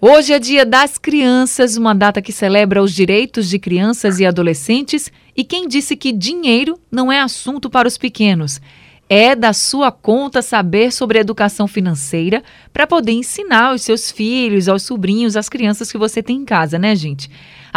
Hoje é Dia das Crianças, uma data que celebra os direitos de crianças e adolescentes. E quem disse que dinheiro não é assunto para os pequenos? É da sua conta saber sobre educação financeira para poder ensinar aos seus filhos, aos sobrinhos, às crianças que você tem em casa, né, gente?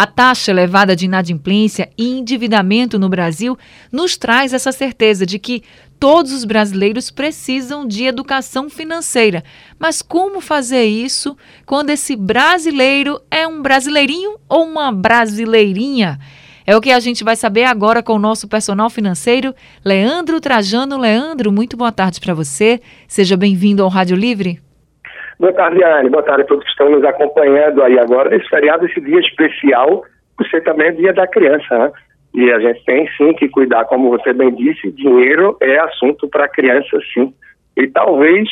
A taxa elevada de inadimplência e endividamento no Brasil nos traz essa certeza de que todos os brasileiros precisam de educação financeira. Mas como fazer isso quando esse brasileiro é um brasileirinho ou uma brasileirinha? É o que a gente vai saber agora com o nosso personal financeiro, Leandro Trajano. Leandro, muito boa tarde para você. Seja bem-vindo ao Rádio Livre. Boa tarde, Anne. Boa tarde a todos que estão nos acompanhando aí agora. Esse feriado, esse dia especial, ser também o dia da criança, né? E a gente tem sim que cuidar, como você bem disse, dinheiro é assunto para criança sim. E talvez,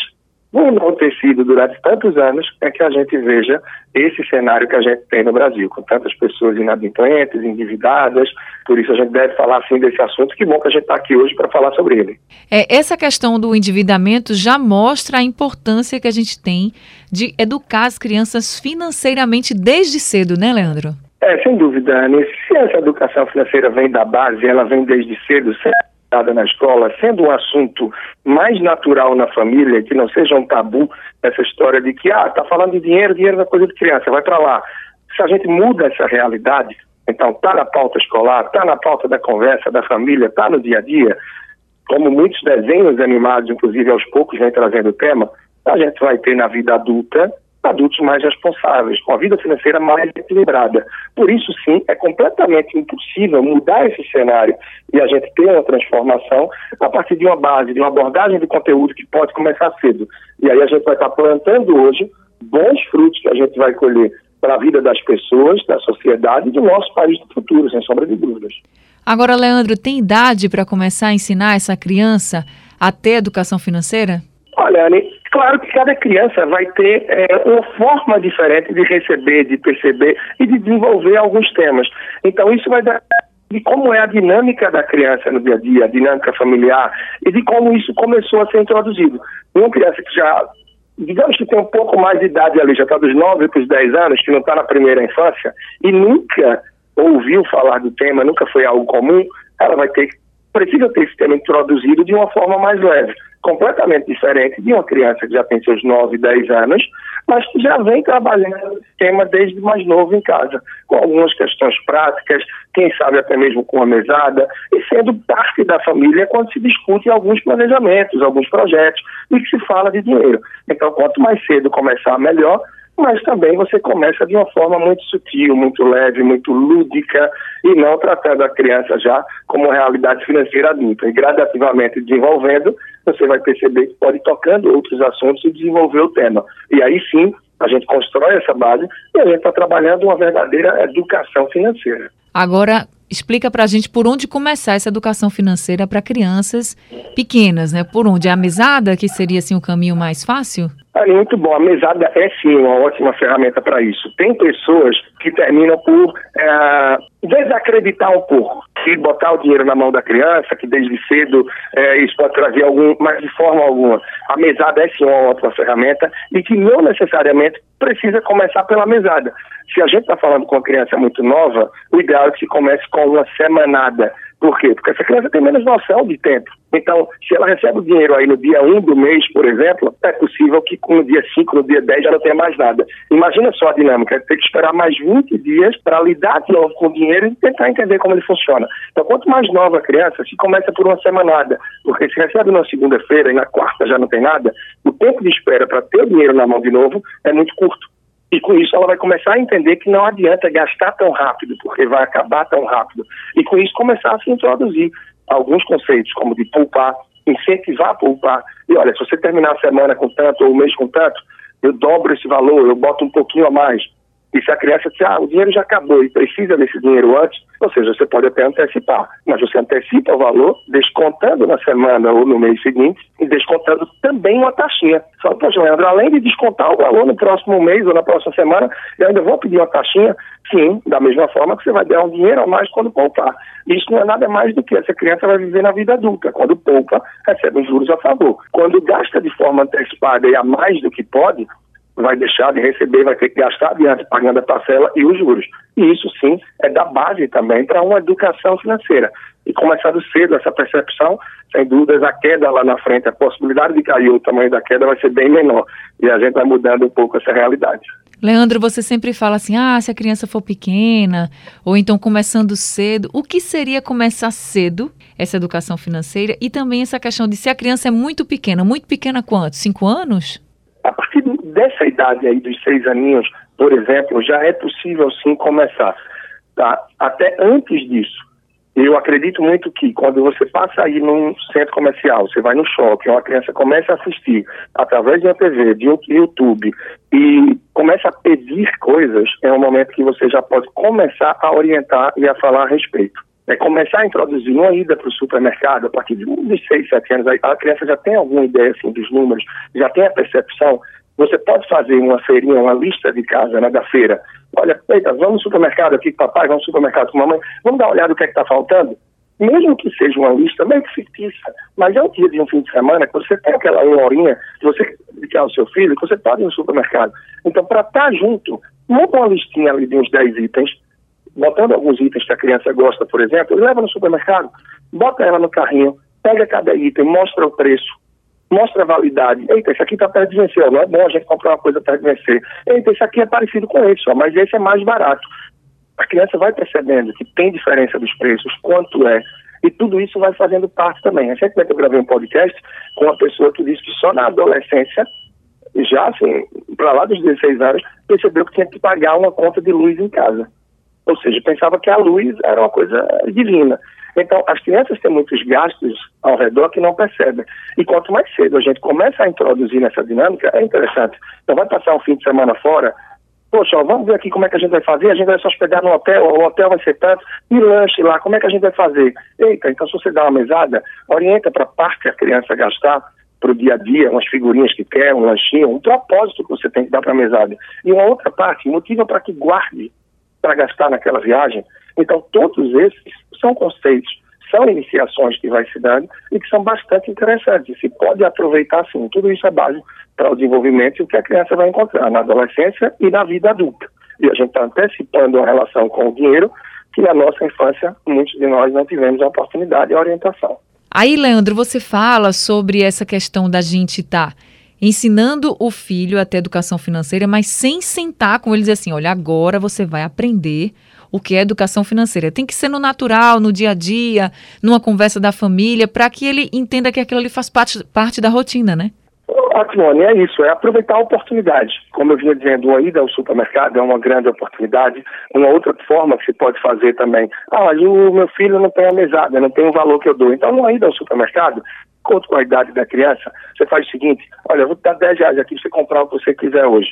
por não ter sido durante tantos anos, é que a gente veja esse cenário que a gente tem no Brasil, com tantas pessoas inadimplentes, endividadas. Por isso a gente deve falar sim desse assunto. Que bom que a gente está aqui hoje para falar sobre ele. É, essa questão do endividamento já mostra a importância que a gente tem de educar as crianças financeiramente desde cedo, né, Leandro? É, sem dúvida, Anne. Se essa educação financeira vem da base, ela vem desde cedo, sendo na escola, sendo um assunto mais natural na família, que não seja um tabu essa história de que, ah, tá falando de dinheiro, dinheiro é coisa de criança, vai para lá. Se a gente muda essa realidade, então tá na pauta escolar, tá na pauta da conversa da família, tá no dia a dia, como muitos desenhos animados, inclusive aos poucos, vem trazendo o tema, a gente vai ter na vida adulta adultos mais responsáveis, com a vida financeira mais equilibrada. Por isso, sim, é completamente impossível mudar esse cenário e a gente ter uma transformação a partir de uma base, de uma abordagem de conteúdo que pode começar cedo. E aí a gente vai estar plantando hoje bons frutos que a gente vai colher para a vida das pessoas, da sociedade e do nosso país do futuro, sem sombra de dúvidas. Agora, Leandro, tem idade para começar a ensinar essa criança a ter educação financeira? Olha, claro que cada criança vai ter é, uma forma diferente de receber, de perceber e de desenvolver alguns temas. Então, isso vai dar de como é a dinâmica da criança no dia a dia, a dinâmica familiar, e de como isso começou a ser introduzido. Uma criança que já, digamos que tem um pouco mais de idade ali, já está dos 9 para os 10 anos, que não está na primeira infância, e nunca ouviu falar do tema, nunca foi algo comum, ela vai ter precisa ter esse tema introduzido de uma forma mais leve completamente diferente de uma criança que já tem seus 9, 10 anos, mas que já vem trabalhando esse tema desde mais novo em casa, com algumas questões práticas, quem sabe até mesmo com a mesada, e sendo parte da família quando se discute alguns planejamentos, alguns projetos, e que se fala de dinheiro. Então, quanto mais cedo começar, melhor, mas também você começa de uma forma muito sutil, muito leve, muito lúdica e não tratando a criança já como realidade financeira adulta. E gradativamente desenvolvendo, você vai perceber que pode ir tocando outros assuntos e desenvolver o tema. E aí sim, a gente constrói essa base e a gente está trabalhando uma verdadeira educação financeira. Agora, explica para a gente por onde começar essa educação financeira para crianças pequenas, né? Por onde? A mesada, que seria assim o caminho mais fácil? É muito bom. A mesada é sim uma ótima ferramenta para isso. Tem pessoas que terminam por é, desacreditar um pouco, e botar o dinheiro na mão da criança, que desde cedo é, isso pode trazer algum, mas de forma alguma. A mesada é sim uma ótima ferramenta e que não necessariamente precisa começar pela mesada. Se a gente está falando com uma criança muito nova, o ideal é que comece com uma semanada por quê? Porque essa criança tem menos noção de tempo. Então, se ela recebe o dinheiro aí no dia 1 do mês, por exemplo, é possível que no dia 5, no dia 10 já não tenha mais nada. Imagina só a dinâmica, ter que esperar mais 20 dias para lidar de novo com o dinheiro e tentar entender como ele funciona. Então, quanto mais nova a criança, se começa por uma semanada, porque se recebe na segunda-feira e na quarta já não tem nada, o tempo de espera para ter o dinheiro na mão de novo é muito curto. E com isso ela vai começar a entender que não adianta gastar tão rápido, porque vai acabar tão rápido. E com isso começar a se introduzir alguns conceitos, como de poupar, incentivar a poupar. E olha, se você terminar a semana com tanto ou o mês com tanto, eu dobro esse valor, eu boto um pouquinho a mais. E se a criança disser, ah, o dinheiro já acabou e precisa desse dinheiro antes, ou seja, você pode até antecipar, mas você antecipa o valor, descontando na semana ou no mês seguinte, e descontando também uma taxinha. Só, poxa, Leandro, além de descontar o valor no próximo mês ou na próxima semana, eu ainda vou pedir uma taxinha? Sim, da mesma forma que você vai dar um dinheiro a mais quando poupar. Isso não é nada mais do que essa criança vai viver na vida adulta. Quando poupa, recebe os juros a favor. Quando gasta de forma antecipada e a mais do que pode, vai deixar de receber, vai ter que gastar adiante pagando a parcela e os juros. E isso sim é da base também para uma educação financeira. E começando cedo essa percepção, sem dúvidas a queda lá na frente, a possibilidade de cair o tamanho da queda vai ser bem menor. E a gente vai mudando um pouco essa realidade. Leandro, você sempre fala assim: ah, se a criança for pequena, ou então começando cedo. O que seria começar cedo essa educação financeira? E também essa questão de se a criança é muito pequena, muito pequena quanto? Cinco anos? A partir dessa idade aí, dos seis aninhos, por exemplo, já é possível sim começar. Tá? Até antes disso, eu acredito muito que quando você passa aí num centro comercial, você vai no shopping, uma criança começa a assistir através de uma TV, de um YouTube e começa a pedir coisas, é um momento que você já pode começar a orientar e a falar a respeito. É começar a introduzir uma ida para o supermercado, a partir de uns 6, 7 anos, a criança já tem alguma ideia assim, dos números, já tem a percepção você pode fazer uma feirinha, uma lista de casa, né, da feira. Olha, eita, vamos no supermercado aqui com papai, vamos no supermercado com mamãe, vamos dar uma olhada no que é que está faltando? Mesmo que seja uma lista meio que fictícia, mas é um dia de um fim de semana que você tem aquela uma horinha que você dedicar ao seu filho, que você pode ir no supermercado. Então, para estar tá junto, monta uma listinha ali de uns 10 itens, botando alguns itens que a criança gosta, por exemplo, leva no supermercado, bota ela no carrinho, pega cada item, mostra o preço, mostra a validade. Eita, esse aqui está perto de vencer, não é bom a gente comprar uma coisa perto de vencer. Eita, esse aqui é parecido com esse, ó, mas esse é mais barato. A criança vai percebendo que tem diferença dos preços, quanto é, e tudo isso vai fazendo parte também. Recentemente eu gravei um podcast com uma pessoa que disse que só na adolescência, já assim, para lá dos 16 anos, percebeu que tinha que pagar uma conta de luz em casa. Ou seja, pensava que a luz era uma coisa divina. Então, as crianças têm muitos gastos ao redor que não percebem. E quanto mais cedo a gente começa a introduzir nessa dinâmica, é interessante. Então, vai passar um fim de semana fora, poxa, ó, vamos ver aqui como é que a gente vai fazer, a gente vai se hospedar no hotel, o hotel vai ser tanto, e lanche lá, como é que a gente vai fazer? Eita, então se você dá uma mesada, orienta para a parte que a criança gastar, para o dia a dia, umas figurinhas que quer, um lanchinho, um propósito que você tem que dar para a mesada. E uma outra parte, motiva para que guarde para gastar naquela viagem. Então, todos esses são conceitos, são iniciações que vai se dando e que são bastante interessantes. Se pode aproveitar, sim. Tudo isso é básico para o desenvolvimento e o que a criança vai encontrar na adolescência e na vida adulta. E a gente está antecipando a relação com o dinheiro que na nossa infância muitos de nós não tivemos a oportunidade e a orientação. Aí, Leandro, você fala sobre essa questão da gente estar tá ensinando o filho a ter educação financeira, mas sem sentar com ele e dizer assim: olha, agora você vai aprender o que é educação financeira. Tem que ser no natural, no dia a dia, numa conversa da família, para que ele entenda que aquilo ali faz parte, parte da rotina, né? Patrimônio é isso, é aproveitar a oportunidade. Como eu vinha dizendo, a ida ao supermercado é uma grande oportunidade. Uma outra forma que se pode fazer também, ah, mas o meu filho não tem a mesada, não tem o valor que eu dou. Então, uma ida ao supermercado, conto com a idade da criança, você faz o seguinte, olha, eu vou te dar 10 reais aqui você comprar o que você quiser hoje.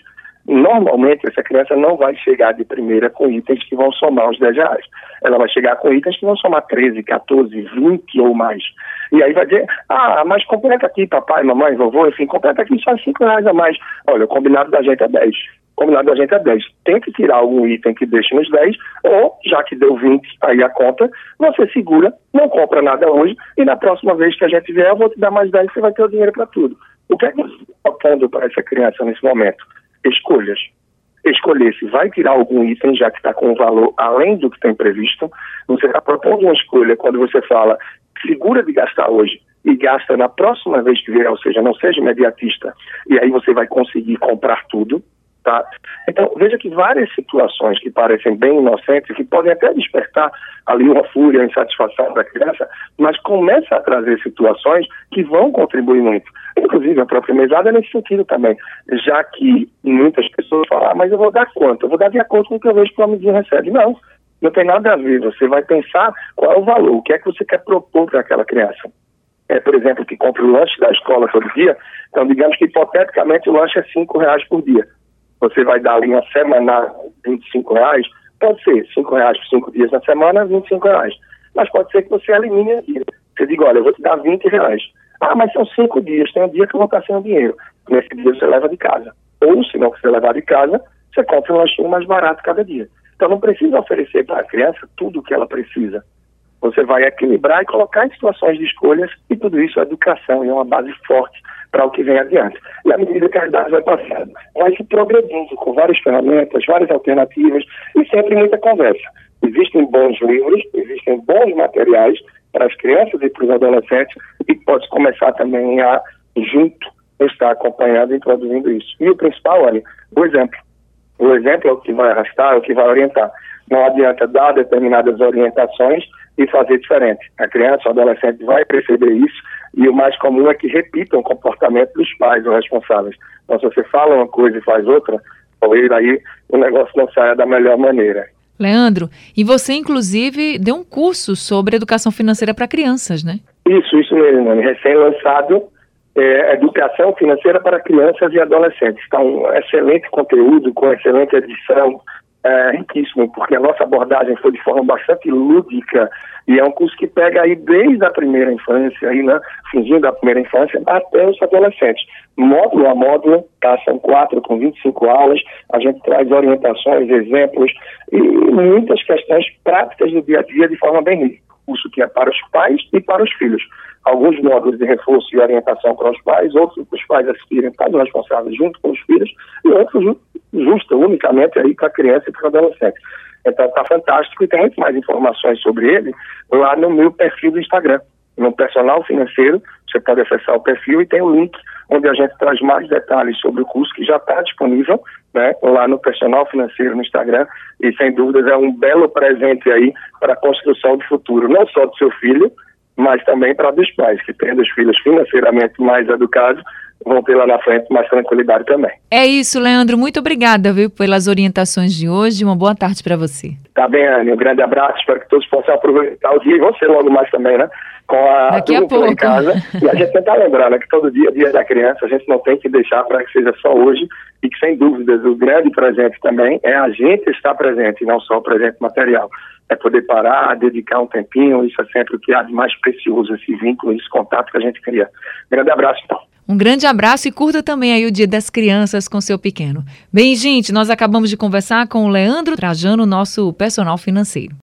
Normalmente, essa criança não vai chegar de primeira com itens que vão somar os 10 reais. Ela vai chegar com itens que vão somar 13, 14, 20 ou mais. E aí vai dizer, ah, mas completa aqui, papai, mamãe, vovô, enfim, completa aqui só 5 reais a mais. Olha, o combinado da gente é 10. Combinado da gente é 10. Tem que tirar algum item que deixe nos 10, ou, já que deu 20 aí a conta, você segura, não compra nada hoje, e na próxima vez que a gente vier, eu vou te dar mais 10, você vai ter o dinheiro para tudo. O que é que você está faltando para essa criança nesse momento? escolhas. Escolher se vai tirar algum item, já que está com um valor além do que tem previsto. Você está propondo uma escolha quando você fala segura de gastar hoje e gasta na próxima vez que vier, ou seja, não seja imediatista, e aí você vai conseguir comprar tudo. Então, veja que várias situações que parecem bem inocentes, que podem até despertar ali uma fúria, uma insatisfação da criança, mas começa a trazer situações que vão contribuir muito. Inclusive, a própria mesada é nesse sentido também, já que muitas pessoas falam, ah, mas eu vou dar quanto? Eu vou dar de acordo com o que eu vejo que o amiguinho recebe. Não, não tem nada a ver. Você vai pensar qual é o valor, o que é que você quer propor para aquela criança. É, por exemplo, que compra o lanche da escola todo dia, então digamos que hipoteticamente o lanche é cinco reais por dia você vai dar ali uma semana 25 reais, pode ser 5 reais por 5 dias na semana, 25 reais. Mas pode ser que você elimine aquilo. Você diga, olha, eu vou te dar 20 reais. Ah, mas são 5 dias, tem um dia que eu vou estar sem dinheiro. Nesse dia você leva de casa. Ou, se não você levar de casa, você compra um lanchinho mais barato cada dia. Então não precisa oferecer para a criança tudo o que ela precisa. Você vai equilibrar e colocar em situações de escolhas e tudo isso é educação e é uma base forte para o que vem adiante. E à medida que a idade vai passando, vai se progredindo com várias ferramentas, várias alternativas e sempre muita conversa. Existem bons livros, existem bons materiais para as crianças e para os adolescentes e pode começar também a, junto, estar acompanhando e introduzindo isso. E o principal, olha, o exemplo. O exemplo é o que vai arrastar, é o que vai orientar. Não adianta dar determinadas orientações e fazer diferente. A criança, o adolescente vai perceber isso e o mais comum é que repitam o comportamento dos pais ou responsáveis. Então, se você fala uma coisa e faz outra, talvez aí o negócio não saia da melhor maneira. Leandro, e você inclusive deu um curso sobre educação financeira para crianças, né? Isso, isso mesmo, recém-lançado, é, Educação Financeira para Crianças e Adolescentes. Está um excelente conteúdo, com excelente edição, é, riquíssimo, porque a nossa abordagem foi de forma bastante lúdica e é um curso que pega aí desde a primeira infância, aí, né, fingindo da primeira infância, até os adolescentes. Módulo a módulo, tá, são quatro com 25 aulas, a gente traz orientações, exemplos e muitas questões práticas do dia a dia de forma bem rica. Curso que é para os pais e para os filhos alguns módulos de reforço e orientação para os pais, outros para os pais assistirem para os responsáveis junto com os filhos, e outros justa unicamente aí para a criança e para o adolescente. Então está fantástico e tem muito mais informações sobre ele lá no meu perfil do Instagram. No personal financeiro, você pode acessar o perfil e tem o um link onde a gente traz mais detalhes sobre o curso que já está disponível né, lá no personal financeiro no Instagram e sem dúvidas é um belo presente aí para a construção do futuro, não só do seu filho, mas também para dos pais, que tendo os filhos financeiramente mais educados, vão ter lá na frente mais tranquilidade também. É isso, Leandro. Muito obrigada, viu, pelas orientações de hoje. Uma boa tarde para você. Tá bem, Anne. Um grande abraço. Espero que todos possam aproveitar o dia e você logo mais também, né? Com a Daqui a pouco. em casa. E a gente tentar lembrar, né, que todo dia é dia da criança, a gente não tem que deixar para que seja só hoje e que, sem dúvidas, o grande presente também é a gente estar presente, não só o presente material é poder parar, dedicar um tempinho, isso é sempre o que há de mais precioso, esse vínculo, esse contato que a gente cria. Grande abraço, então. Um grande abraço e curta também aí o Dia das Crianças com seu pequeno. Bem, gente, nós acabamos de conversar com o Leandro Trajano, nosso personal financeiro.